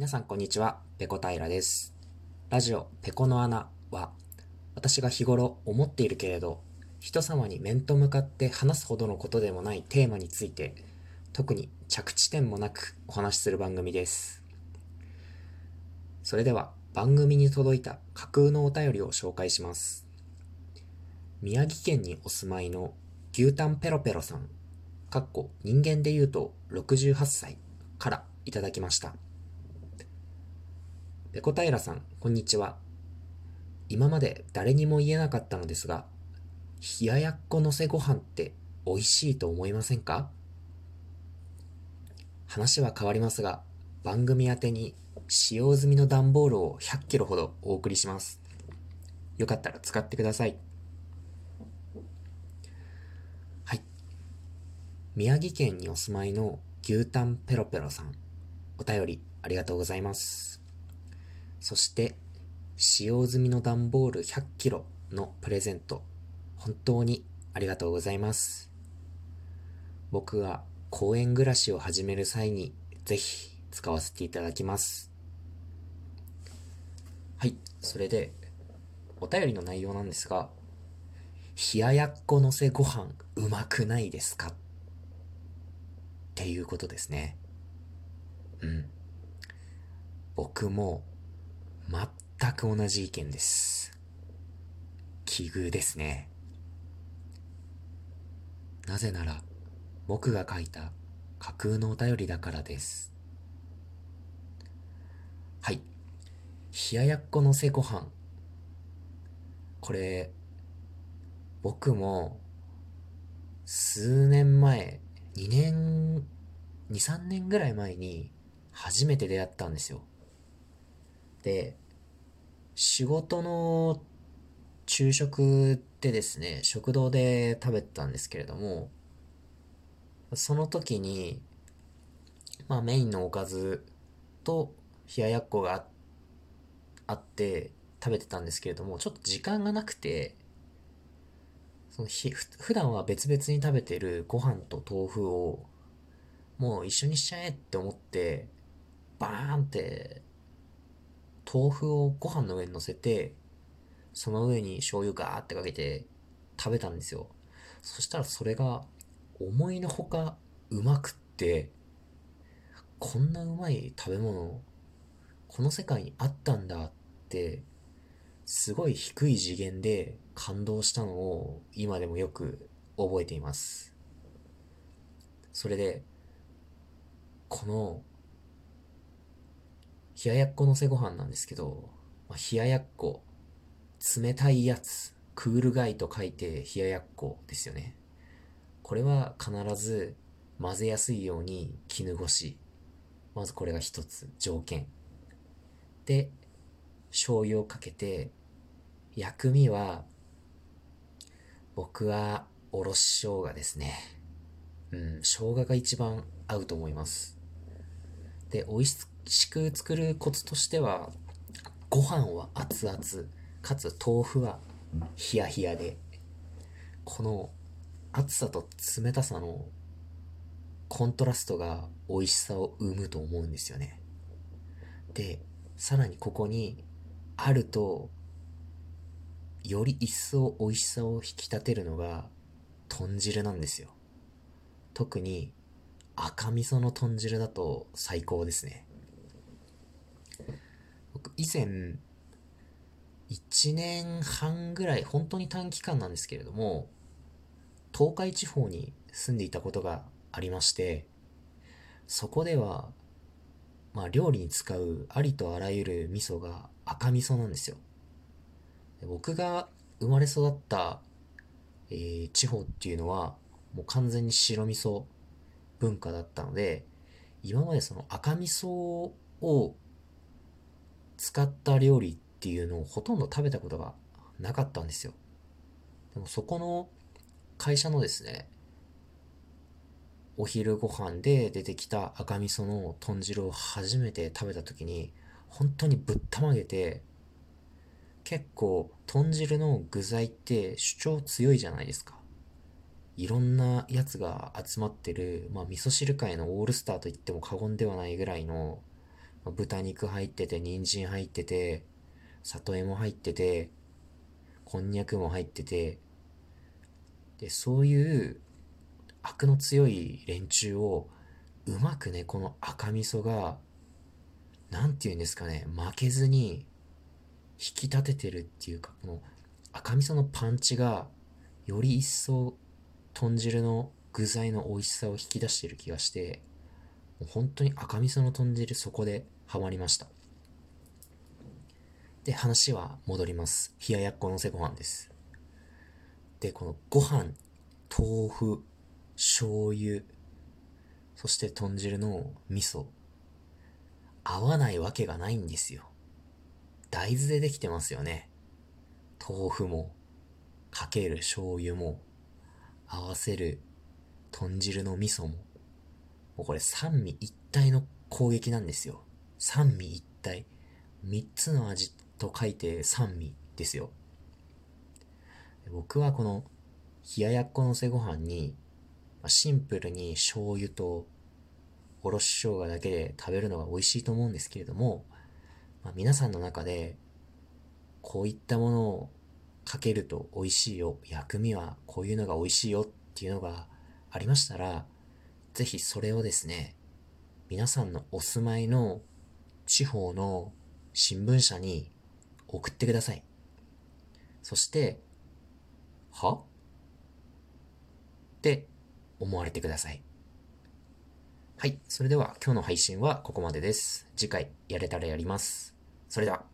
皆さんこんにちは、ペコ平です。ラジオペコの穴は、私が日頃思っているけれど、人様に面と向かって話すほどのことでもないテーマについて、特に着地点もなくお話しする番組です。それでは番組に届いた架空のお便りを紹介します。宮城県にお住まいの牛タンペロペロさん、かっこ人間で言うと68歳からいただきました。ペコ平さん、こんにちは。今まで誰にも言えなかったのですが、冷ややっこのせご飯って美味しいと思いませんか？話は変わりますが、番組宛に使用済みの段ボールを100キロほどお送りします。よかったら使ってください。はい。宮城県にお住まいの牛タンペロペロさん、お便りありがとうございます。そして、使用済みの段ボール100キロのプレゼント、本当にありがとうございます。僕が公園暮らしを始める際にぜひ使わせていただきます。はい、それで、お便りの内容なんですが、冷ややっこのせご飯うまくないですか？っていうことですね。うん。僕も全く同じ意見です。奇遇ですね。なぜなら、僕が書いた架空のお便りだからです。はい。冷ややっこのせご飯。これ、僕も、数年前、2年、2、3年ぐらい前に、初めて出会ったんですよ。で、仕事の昼食ってですね、食堂で食べたんですけれども、その時に、まあメインのおかずと冷ややっこがあって食べてたんですけれども、ちょっと時間がなくて、そのひ普段は別々に食べてるご飯と豆腐をもう一緒にしちゃえって思って、バーンって豆腐をご飯の上に乗せて、その上に醤油ガーってかけて食べたんですよ。そしたらそれが思いのほかうまくって、こんなうまい食べ物、この世界にあったんだって、すごい低い次元で感動したのを今でもよく覚えています。それで、この冷ややっこのせご飯なんですけど、まあ、冷ややっこ、冷たいやつ、クールガイと書いて冷ややっこですよね。これは必ず混ぜやすいように絹ごし。まずこれが一つ条件。で、醤油をかけて、薬味は、僕はおろし生姜ですね。うん、生姜が一番合うと思います。で、美味しく作るコツとしては、ご飯は熱々、かつ豆腐はヒヤヒヤで、この熱さと冷たさのコントラストが美味しさを生むと思うんですよね。で、さらにここにあると、より一層美味しさを引き立てるのが豚汁なんですよ。特に赤味噌の豚汁だと最高ですね。僕以前、1年半ぐらい、本当に短期間なんですけれども、東海地方に住んでいたことがありまして、そこでは、まあ料理に使うありとあらゆる味噌が赤味噌なんですよ。僕が生まれ育った、えー、地方っていうのは、もう完全に白味噌文化だったので、今までその赤味噌を使った料理っていうのをほとんど食べたことがなかったんですよ。でもそこの会社のですね、お昼ご飯で出てきた赤味噌の豚汁を初めて食べた時に、本当にぶったまげて、結構豚汁の具材って主張強いじゃないですか。いろんなやつが集まってる、まあ味噌汁界のオールスターと言っても過言ではないぐらいの豚肉入ってて、人参入ってて、里芋入ってて、こんにゃくも入ってて、で、そういう悪の強い連中をうまくね、この赤味噌が、なんて言うんですかね、負けずに引き立ててるっていうか、この赤味噌のパンチがより一層豚汁の具材の美味しさを引き出してる気がして、もう本当に赤味噌の豚汁そこでハマりました。で、話は戻ります。冷ややっこのせご飯です。で、このご飯、豆腐、醤油、そして豚汁の味噌、合わないわけがないんですよ。大豆でできてますよね。豆腐も、かける醤油も、合わせる豚汁の味噌も、もうこれ三味一体の攻撃なんですよ。三味一体。三つの味と書いて三味ですよ。僕はこの冷ややっこのせご飯に、シンプルに醤油とおろし生姜だけで食べるのが美味しいと思うんですけれども、まあ、皆さんの中でこういったものをかけると美味しいよ、薬味はこういうのが美味しいよっていうのがありましたら、ぜひそれをですね、皆さんのお住まいの地方の新聞社に送ってください。そして、は？って思われてください。はい。それでは今日の配信はここまでです。次回やれたらやります。それでは。